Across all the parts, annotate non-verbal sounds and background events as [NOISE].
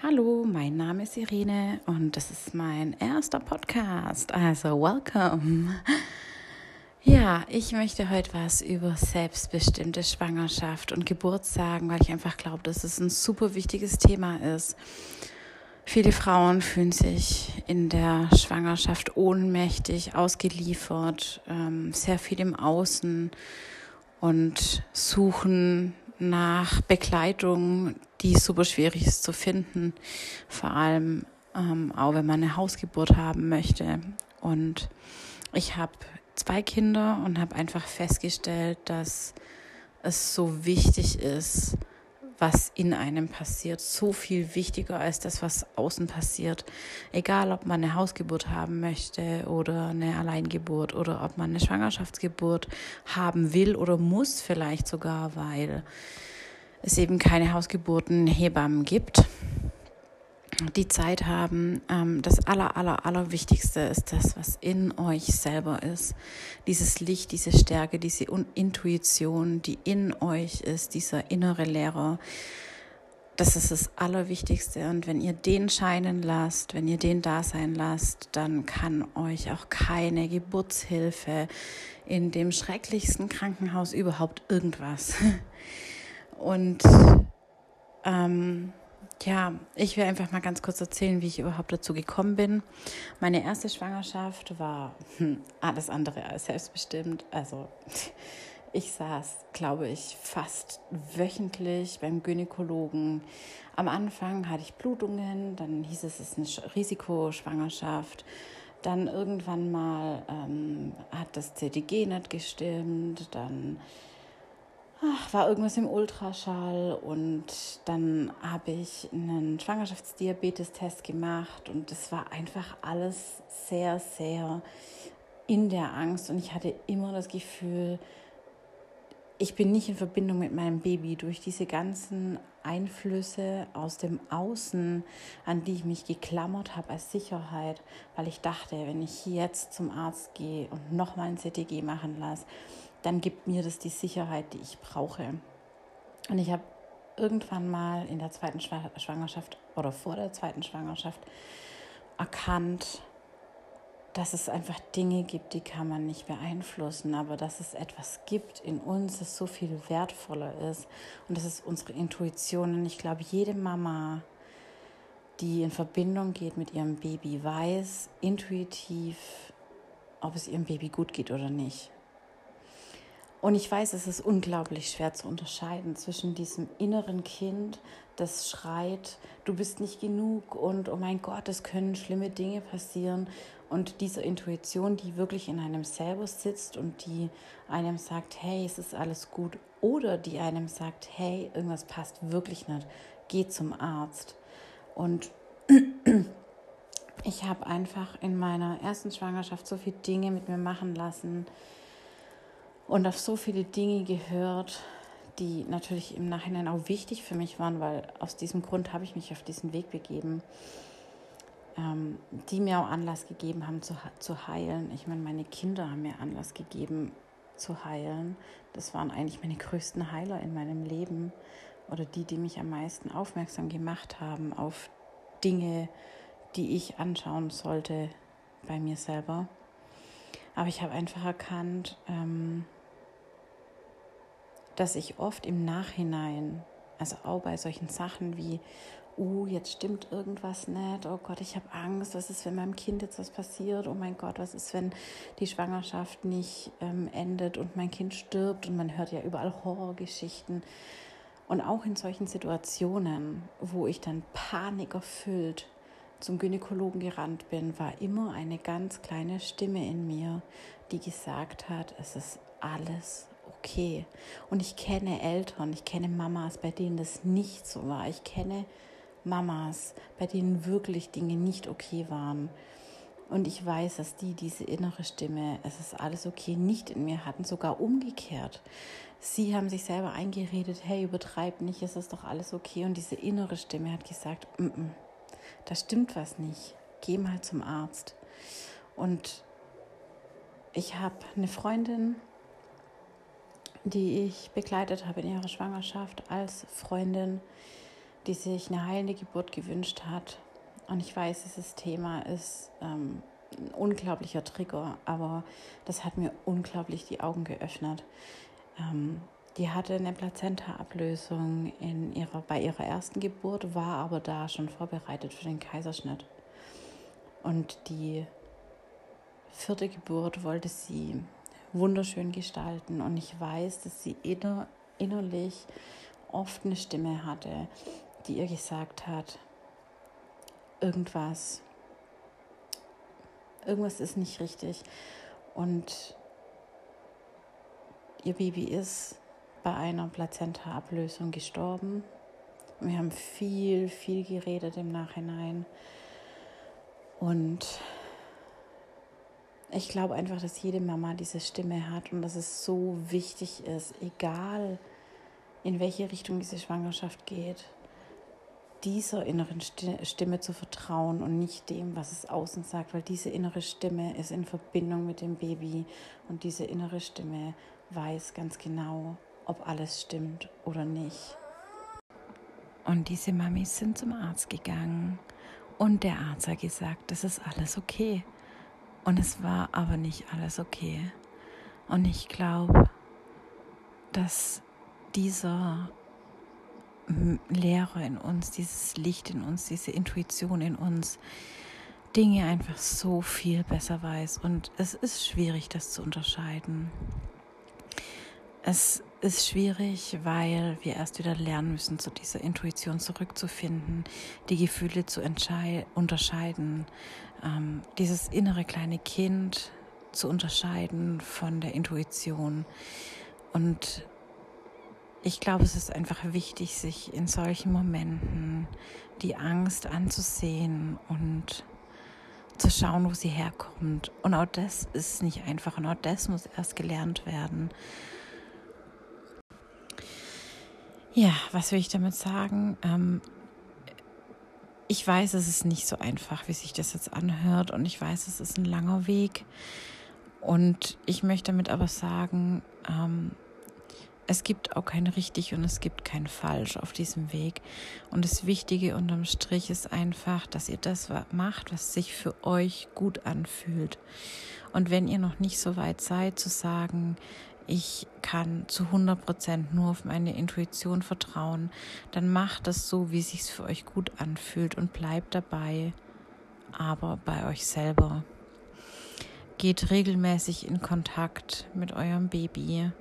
Hallo, mein Name ist Irene und das ist mein erster Podcast. Also, welcome. Ja, ich möchte heute was über selbstbestimmte Schwangerschaft und Geburt sagen, weil ich einfach glaube, dass es ein super wichtiges Thema ist. Viele Frauen fühlen sich in der Schwangerschaft ohnmächtig, ausgeliefert, ähm, sehr viel im Außen und suchen nach Begleitung, die super schwierig ist zu finden, vor allem ähm, auch wenn man eine Hausgeburt haben möchte. Und ich habe zwei Kinder und habe einfach festgestellt, dass es so wichtig ist, was in einem passiert, so viel wichtiger als das, was außen passiert. Egal, ob man eine Hausgeburt haben möchte oder eine Alleingeburt oder ob man eine Schwangerschaftsgeburt haben will oder muss, vielleicht sogar, weil es eben keine Hausgeburten Hebammen gibt die Zeit haben. Ähm, das aller, aller, aller Wichtigste ist das, was in euch selber ist. Dieses Licht, diese Stärke, diese Intuition, die in euch ist, dieser innere Lehrer. Das ist das Allerwichtigste. Und wenn ihr den scheinen lasst, wenn ihr den da sein lasst, dann kann euch auch keine Geburtshilfe in dem schrecklichsten Krankenhaus überhaupt irgendwas. [LAUGHS] Und ähm, ja, ich will einfach mal ganz kurz erzählen, wie ich überhaupt dazu gekommen bin. Meine erste Schwangerschaft war hm, alles andere als selbstbestimmt. Also ich saß, glaube ich, fast wöchentlich beim Gynäkologen. Am Anfang hatte ich Blutungen, dann hieß es, es ist eine Risikoschwangerschaft. Dann irgendwann mal ähm, hat das CTG nicht gestimmt, dann ach, war irgendwas im Ultraschall und dann habe ich einen Schwangerschaftsdiabetes-Test gemacht und es war einfach alles sehr, sehr in der Angst und ich hatte immer das Gefühl, ich bin nicht in Verbindung mit meinem Baby. Durch diese ganzen Einflüsse aus dem Außen, an die ich mich geklammert habe als Sicherheit, weil ich dachte, wenn ich jetzt zum Arzt gehe und nochmal ein CTG machen lasse, dann gibt mir das die Sicherheit, die ich brauche. Und ich habe irgendwann mal in der zweiten Schwangerschaft oder vor der zweiten Schwangerschaft erkannt, dass es einfach Dinge gibt, die kann man nicht beeinflussen, aber dass es etwas gibt in uns, das so viel wertvoller ist. Und das ist unsere Intuition. Und ich glaube, jede Mama, die in Verbindung geht mit ihrem Baby, weiß intuitiv, ob es ihrem Baby gut geht oder nicht. Und ich weiß, es ist unglaublich schwer zu unterscheiden zwischen diesem inneren Kind, das schreit, du bist nicht genug und oh mein Gott, es können schlimme Dinge passieren. Und dieser Intuition, die wirklich in einem selber sitzt und die einem sagt, hey, es ist alles gut. Oder die einem sagt, hey, irgendwas passt wirklich nicht, geh zum Arzt. Und [CLEARS THROAT] ich habe einfach in meiner ersten Schwangerschaft so viele Dinge mit mir machen lassen, und auf so viele Dinge gehört, die natürlich im Nachhinein auch wichtig für mich waren, weil aus diesem Grund habe ich mich auf diesen Weg begeben, ähm, die mir auch Anlass gegeben haben zu, zu heilen. Ich meine, meine Kinder haben mir Anlass gegeben zu heilen. Das waren eigentlich meine größten Heiler in meinem Leben oder die, die mich am meisten aufmerksam gemacht haben auf Dinge, die ich anschauen sollte bei mir selber. Aber ich habe einfach erkannt, ähm, dass ich oft im Nachhinein, also auch bei solchen Sachen wie, uh, jetzt stimmt irgendwas nicht, oh Gott, ich habe Angst, was ist, wenn meinem Kind jetzt was passiert, oh mein Gott, was ist, wenn die Schwangerschaft nicht ähm, endet und mein Kind stirbt? Und man hört ja überall Horrorgeschichten. Und auch in solchen Situationen, wo ich dann panikerfüllt zum Gynäkologen gerannt bin, war immer eine ganz kleine Stimme in mir, die gesagt hat, es ist alles okay. Und ich kenne Eltern, ich kenne Mamas, bei denen das nicht so war. Ich kenne Mamas, bei denen wirklich Dinge nicht okay waren. Und ich weiß, dass die diese innere Stimme, es ist alles okay, nicht in mir hatten, sogar umgekehrt. Sie haben sich selber eingeredet, hey, übertreib nicht, es ist doch alles okay. Und diese innere Stimme hat gesagt, mm -mm, da stimmt was nicht, geh mal zum Arzt. Und ich habe eine Freundin, die ich begleitet habe in ihrer Schwangerschaft als Freundin, die sich eine heilende Geburt gewünscht hat. Und ich weiß, dieses Thema ist ähm, ein unglaublicher Trigger, aber das hat mir unglaublich die Augen geöffnet. Ähm, die hatte eine Plazenta-Ablösung in ihrer, bei ihrer ersten Geburt, war aber da schon vorbereitet für den Kaiserschnitt. Und die vierte Geburt wollte sie wunderschön gestalten. Und ich weiß, dass sie inner, innerlich oft eine Stimme hatte, die ihr gesagt hat, irgendwas, irgendwas ist nicht richtig. Und ihr Baby ist bei einer Plazenta-Ablösung gestorben. Wir haben viel, viel geredet im Nachhinein. Und ich glaube einfach, dass jede Mama diese Stimme hat und dass es so wichtig ist, egal in welche Richtung diese Schwangerschaft geht, dieser inneren Stimme zu vertrauen und nicht dem, was es außen sagt, weil diese innere Stimme ist in Verbindung mit dem Baby und diese innere Stimme weiß ganz genau, ob alles stimmt oder nicht. Und diese Mamis sind zum Arzt gegangen und der Arzt hat gesagt, das ist alles okay. Und es war aber nicht alles okay. Und ich glaube, dass dieser Lehre in uns, dieses Licht in uns, diese Intuition in uns, Dinge einfach so viel besser weiß. Und es ist schwierig, das zu unterscheiden. Es ist schwierig, weil wir erst wieder lernen müssen, zu dieser Intuition zurückzufinden, die Gefühle zu unterscheiden, ähm, dieses innere kleine Kind zu unterscheiden von der Intuition. Und ich glaube, es ist einfach wichtig, sich in solchen Momenten die Angst anzusehen und zu schauen, wo sie herkommt. Und auch das ist nicht einfach und auch das muss erst gelernt werden. Ja, was will ich damit sagen? Ähm, ich weiß, es ist nicht so einfach, wie sich das jetzt anhört und ich weiß, es ist ein langer Weg. Und ich möchte damit aber sagen, ähm, es gibt auch kein richtig und es gibt kein falsch auf diesem Weg. Und das Wichtige unterm Strich ist einfach, dass ihr das macht, was sich für euch gut anfühlt. Und wenn ihr noch nicht so weit seid zu sagen, ich kann zu 100 Prozent nur auf meine Intuition vertrauen, dann macht das so, wie sich's für euch gut anfühlt und bleibt dabei, aber bei euch selber. Geht regelmäßig in Kontakt mit eurem Baby.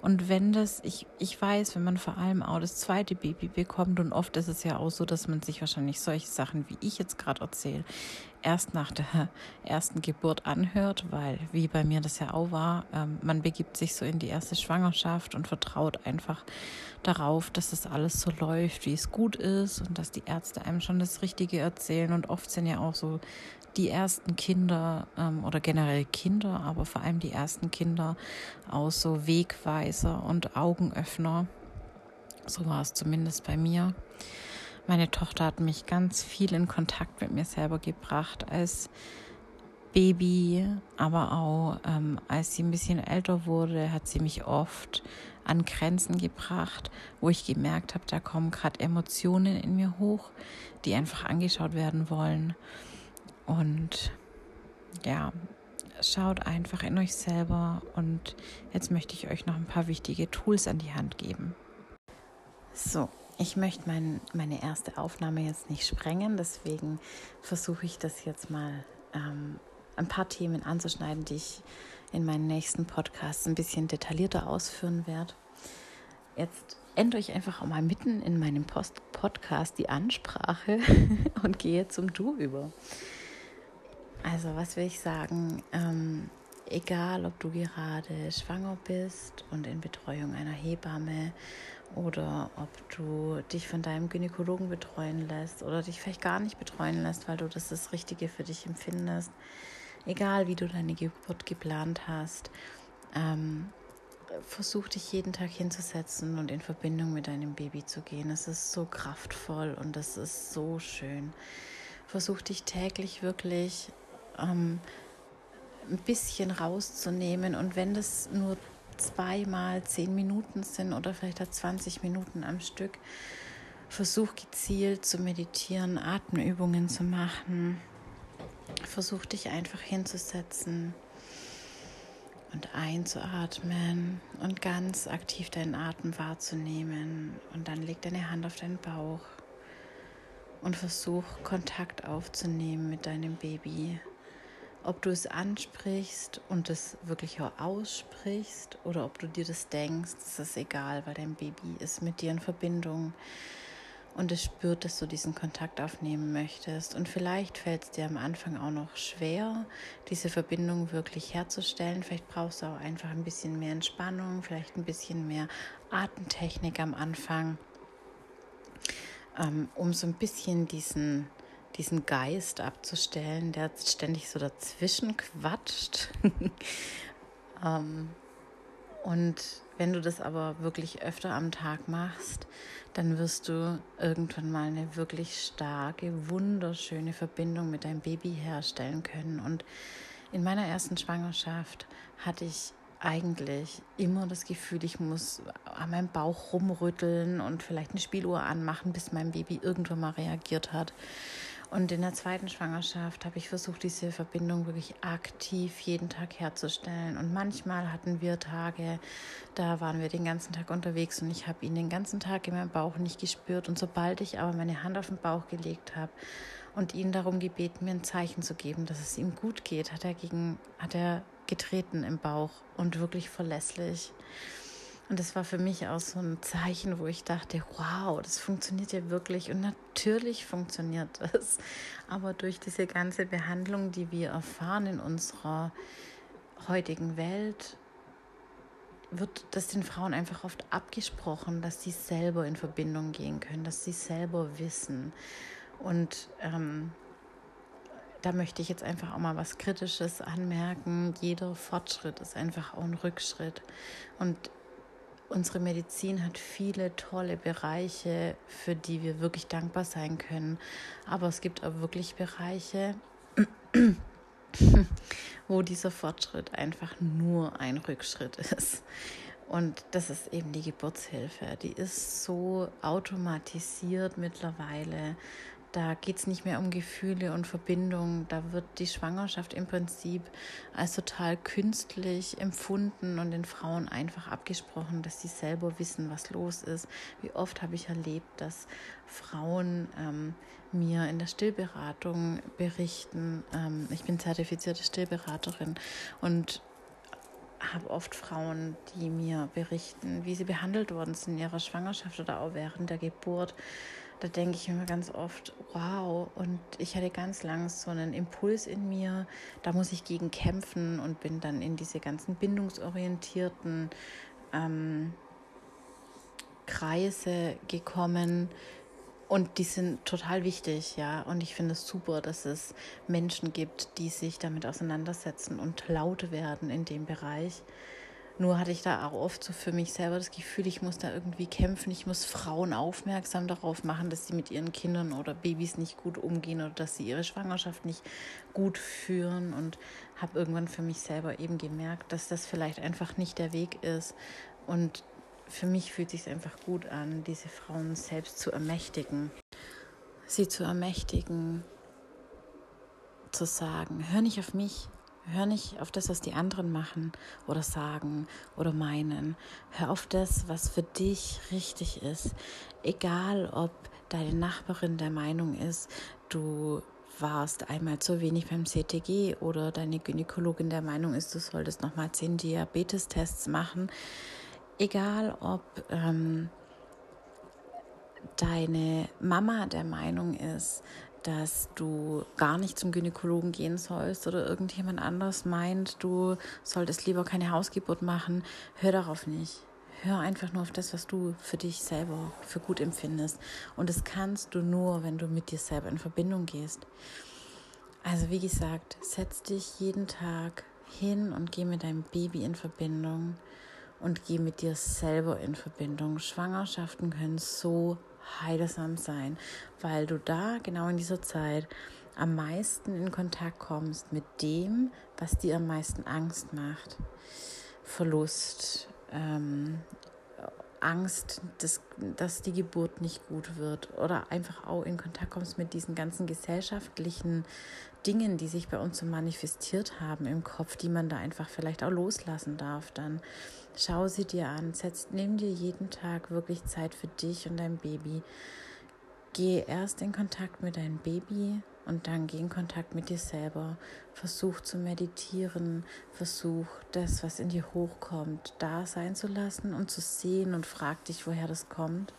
Und wenn das, ich, ich weiß, wenn man vor allem auch das zweite Baby bekommt, und oft ist es ja auch so, dass man sich wahrscheinlich solche Sachen, wie ich jetzt gerade erzähle, erst nach der [LAUGHS] ersten Geburt anhört, weil, wie bei mir das ja auch war, ähm, man begibt sich so in die erste Schwangerschaft und vertraut einfach darauf, dass das alles so läuft, wie es gut ist und dass die Ärzte einem schon das Richtige erzählen. Und oft sind ja auch so die ersten Kinder ähm, oder generell Kinder, aber vor allem die ersten Kinder aus so Wegweiser und Augenöffner. So war es zumindest bei mir. Meine Tochter hat mich ganz viel in Kontakt mit mir selber gebracht als Baby, aber auch ähm, als sie ein bisschen älter wurde, hat sie mich oft an Grenzen gebracht, wo ich gemerkt habe, da kommen gerade Emotionen in mir hoch, die einfach angeschaut werden wollen. Und ja, schaut einfach in euch selber und jetzt möchte ich euch noch ein paar wichtige Tools an die Hand geben. So, ich möchte mein, meine erste Aufnahme jetzt nicht sprengen, deswegen versuche ich das jetzt mal ähm, ein paar Themen anzuschneiden, die ich in meinen nächsten Podcasts ein bisschen detaillierter ausführen werde. Jetzt ändere ich einfach auch mal mitten in meinem Post Podcast die Ansprache [LAUGHS] und gehe zum Du über. Also, was will ich sagen? Ähm, egal, ob du gerade schwanger bist und in Betreuung einer Hebamme oder ob du dich von deinem Gynäkologen betreuen lässt oder dich vielleicht gar nicht betreuen lässt, weil du das das Richtige für dich empfindest. Egal, wie du deine Geburt geplant hast, ähm, versuch dich jeden Tag hinzusetzen und in Verbindung mit deinem Baby zu gehen. Es ist so kraftvoll und es ist so schön. Versuch dich täglich wirklich ähm, ein bisschen rauszunehmen. Und wenn das nur zweimal zehn Minuten sind oder vielleicht 20 Minuten am Stück, Versuch gezielt zu meditieren, Atemübungen zu machen. Versuch dich einfach hinzusetzen und einzuatmen und ganz aktiv deinen Atem wahrzunehmen. Und dann leg deine Hand auf deinen Bauch und versuch Kontakt aufzunehmen mit deinem Baby. Ob du es ansprichst und es wirklich auch aussprichst oder ob du dir das denkst, das ist egal, weil dein Baby ist mit dir in Verbindung und es spürt, dass du diesen Kontakt aufnehmen möchtest. Und vielleicht fällt es dir am Anfang auch noch schwer, diese Verbindung wirklich herzustellen. Vielleicht brauchst du auch einfach ein bisschen mehr Entspannung, vielleicht ein bisschen mehr Atemtechnik am Anfang, ähm, um so ein bisschen diesen diesen Geist abzustellen, der ständig so dazwischen quatscht. [LAUGHS] ähm, und wenn du das aber wirklich öfter am Tag machst, dann wirst du irgendwann mal eine wirklich starke, wunderschöne Verbindung mit deinem Baby herstellen können. Und in meiner ersten Schwangerschaft hatte ich eigentlich immer das Gefühl, ich muss an meinem Bauch rumrütteln und vielleicht eine Spieluhr anmachen, bis mein Baby irgendwann mal reagiert hat. Und in der zweiten Schwangerschaft habe ich versucht, diese Verbindung wirklich aktiv jeden Tag herzustellen. Und manchmal hatten wir Tage, da waren wir den ganzen Tag unterwegs und ich habe ihn den ganzen Tag in meinem Bauch nicht gespürt. Und sobald ich aber meine Hand auf den Bauch gelegt habe und ihn darum gebeten, mir ein Zeichen zu geben, dass es ihm gut geht, hat er gegen, hat er getreten im Bauch und wirklich verlässlich. Und das war für mich auch so ein Zeichen, wo ich dachte, wow, das funktioniert ja wirklich. Und natürlich funktioniert [LAUGHS] das. Aber durch diese ganze Behandlung, die wir erfahren in unserer heutigen Welt, wird das den Frauen einfach oft abgesprochen, dass sie selber in Verbindung gehen können, dass sie selber wissen. Und ähm, da möchte ich jetzt einfach auch mal was Kritisches anmerken. Jeder Fortschritt ist einfach auch ein Rückschritt. Und Unsere Medizin hat viele tolle Bereiche, für die wir wirklich dankbar sein können. Aber es gibt auch wirklich Bereiche, [CLEARS THROAT] wo dieser Fortschritt einfach nur ein Rückschritt ist. Und das ist eben die Geburtshilfe. Die ist so automatisiert mittlerweile, da geht es nicht mehr um Gefühle und Verbindung. Da wird die Schwangerschaft im Prinzip als total künstlich empfunden und den Frauen einfach abgesprochen, dass sie selber wissen, was los ist. Wie oft habe ich erlebt, dass Frauen ähm, mir in der Stillberatung berichten. Ähm, ich bin zertifizierte Stillberaterin und habe oft Frauen, die mir berichten, wie sie behandelt worden sind in ihrer Schwangerschaft oder auch während der Geburt da denke ich mir ganz oft, wow, und ich hatte ganz lang so einen Impuls in mir, da muss ich gegen kämpfen und bin dann in diese ganzen bindungsorientierten ähm, Kreise gekommen. Und die sind total wichtig, ja. Und ich finde es super, dass es Menschen gibt, die sich damit auseinandersetzen und laut werden in dem Bereich. Nur hatte ich da auch oft so für mich selber das Gefühl, ich muss da irgendwie kämpfen, ich muss Frauen aufmerksam darauf machen, dass sie mit ihren Kindern oder Babys nicht gut umgehen oder dass sie ihre Schwangerschaft nicht gut führen. Und habe irgendwann für mich selber eben gemerkt, dass das vielleicht einfach nicht der Weg ist. Und für mich fühlt es sich einfach gut an, diese Frauen selbst zu ermächtigen, sie zu ermächtigen, zu sagen, hör nicht auf mich, Hör nicht auf das, was die anderen machen oder sagen oder meinen. Hör auf das, was für dich richtig ist. Egal, ob deine Nachbarin der Meinung ist, du warst einmal zu wenig beim CTG oder deine Gynäkologin der Meinung ist, du solltest nochmal zehn Diabetestests machen. Egal, ob ähm, deine Mama der Meinung ist, dass du gar nicht zum Gynäkologen gehen sollst oder irgendjemand anders meint, du solltest lieber keine Hausgeburt machen, hör darauf nicht. Hör einfach nur auf das, was du für dich selber für gut empfindest. Und das kannst du nur, wenn du mit dir selber in Verbindung gehst. Also wie gesagt, setz dich jeden Tag hin und geh mit deinem Baby in Verbindung und geh mit dir selber in Verbindung. Schwangerschaften können so heilsam sein, weil du da genau in dieser Zeit am meisten in Kontakt kommst mit dem, was dir am meisten Angst macht. Verlust, ähm, Angst, dass, dass die Geburt nicht gut wird oder einfach auch in Kontakt kommst mit diesen ganzen gesellschaftlichen Dingen, die sich bei uns so manifestiert haben im Kopf, die man da einfach vielleicht auch loslassen darf, dann schau sie dir an, setz, nimm dir jeden Tag wirklich Zeit für dich und dein Baby. Geh erst in Kontakt mit deinem Baby und dann geh in Kontakt mit dir selber. Versuch zu meditieren, versuch das, was in dir hochkommt, da sein zu lassen und zu sehen und frag dich, woher das kommt.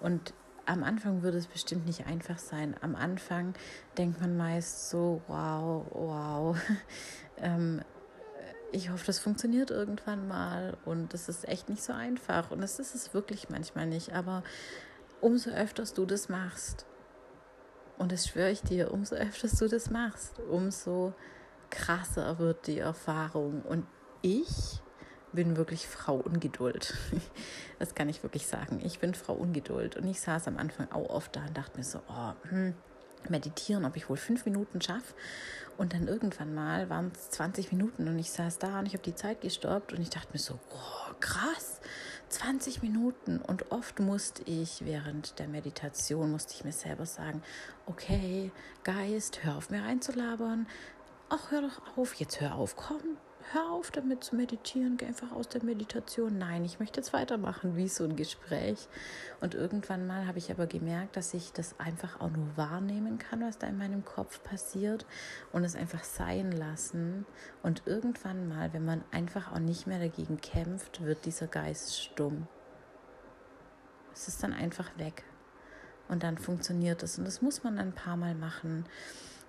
Und am Anfang würde es bestimmt nicht einfach sein. Am Anfang denkt man meist so, wow, wow. [LAUGHS] ähm, ich hoffe, das funktioniert irgendwann mal und es ist echt nicht so einfach und es ist es wirklich manchmal nicht, aber umso öfter du das machst, und das schwöre ich dir, umso öfter du das machst, umso krasser wird die Erfahrung. Und ich bin wirklich Frau Ungeduld. [LAUGHS] Das kann ich wirklich sagen. Ich bin Frau Ungeduld. Und ich saß am Anfang auch oft da und dachte mir so, oh, hm, meditieren, ob ich wohl fünf Minuten schaffe. Und dann irgendwann mal waren es 20 Minuten und ich saß da und ich habe die Zeit gestoppt und ich dachte mir so, oh, krass, 20 Minuten. Und oft musste ich während der Meditation, musste ich mir selber sagen, okay, Geist, hör auf mir reinzulabern. Ach, hör doch auf, jetzt hör auf, komm, hör auf damit zu meditieren, geh einfach aus der Meditation. Nein, ich möchte jetzt weitermachen, wie so ein Gespräch. Und irgendwann mal habe ich aber gemerkt, dass ich das einfach auch nur wahrnehmen kann, was da in meinem Kopf passiert und es einfach sein lassen. Und irgendwann mal, wenn man einfach auch nicht mehr dagegen kämpft, wird dieser Geist stumm. Es ist dann einfach weg. Und dann funktioniert es. Und das muss man ein paar Mal machen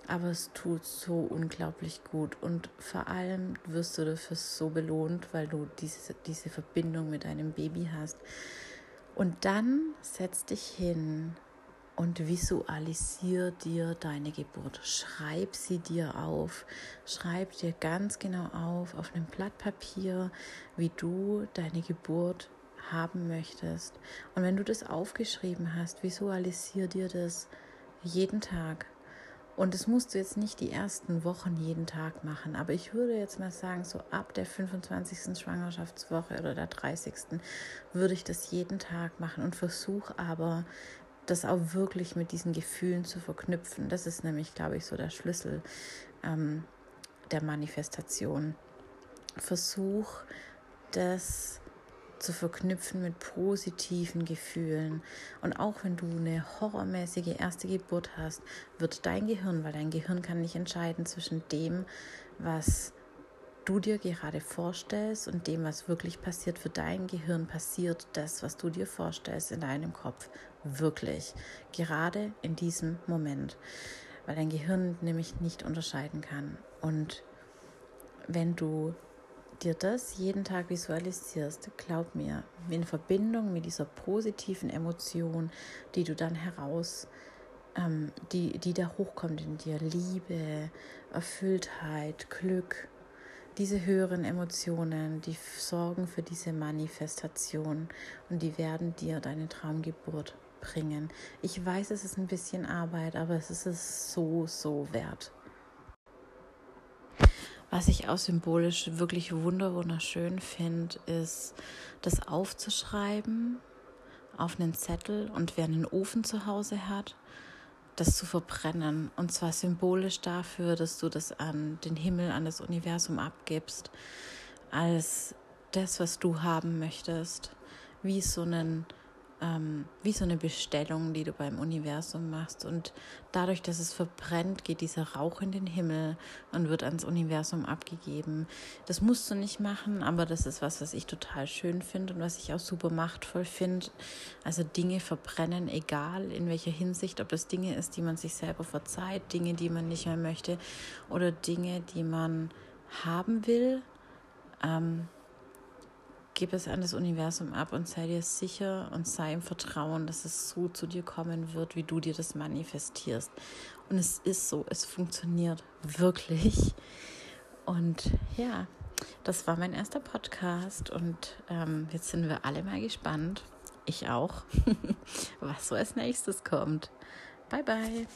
aber es tut so unglaublich gut und vor allem wirst du dafür so belohnt, weil du diese, diese Verbindung mit deinem Baby hast. Und dann setz dich hin und visualisier dir deine Geburt. Schreib sie dir auf. Schreib dir ganz genau auf, auf einem Blatt Papier, wie du deine Geburt haben möchtest. Und wenn du das aufgeschrieben hast, visualisier dir das jeden Tag und das musst du jetzt nicht die ersten Wochen jeden Tag machen, aber ich würde jetzt mal sagen, so ab der 25. Schwangerschaftswoche oder der 30. würde ich das jeden Tag machen und versuche aber, das auch wirklich mit diesen Gefühlen zu verknüpfen. Das ist nämlich, glaube ich, so der Schlüssel ähm, der Manifestation. Versuch, das zu verknüpfen mit positiven Gefühlen. Und auch wenn du eine horrormäßige erste Geburt hast, wird dein Gehirn, weil dein Gehirn kann nicht entscheiden zwischen dem, was du dir gerade vorstellst und dem, was wirklich passiert, für dein Gehirn passiert das, was du dir vorstellst in deinem Kopf, wirklich. Gerade in diesem Moment, weil dein Gehirn nämlich nicht unterscheiden kann. Und wenn du dir das jeden Tag visualisierst, glaub mir, in Verbindung mit dieser positiven Emotion, die du dann heraus, ähm, die, die da hochkommt in dir, Liebe, Erfülltheit, Glück, diese höheren Emotionen, die sorgen für diese Manifestation und die werden dir deine Traumgeburt bringen. Ich weiß, es ist ein bisschen Arbeit, aber es ist es so, so wert. Was ich auch symbolisch wirklich wunderschön finde, ist, das aufzuschreiben auf einen Zettel und wer einen Ofen zu Hause hat, das zu verbrennen. Und zwar symbolisch dafür, dass du das an den Himmel, an das Universum abgibst, als das, was du haben möchtest, wie so einen ähm, wie so eine Bestellung, die du beim Universum machst. Und dadurch, dass es verbrennt, geht dieser Rauch in den Himmel und wird ans Universum abgegeben. Das musst du nicht machen, aber das ist was, was ich total schön finde und was ich auch super machtvoll finde. Also Dinge verbrennen, egal in welcher Hinsicht, ob es Dinge ist, die man sich selber verzeiht, Dinge, die man nicht mehr möchte oder Dinge, die man haben will. Ähm, gib es an das Universum ab und sei dir sicher und sei im Vertrauen, dass es so zu dir kommen wird, wie du dir das manifestierst. Und es ist so, es funktioniert wirklich. Und ja, das war mein erster Podcast und ähm, jetzt sind wir alle mal gespannt, ich auch, [LAUGHS] was so als nächstes kommt. Bye bye.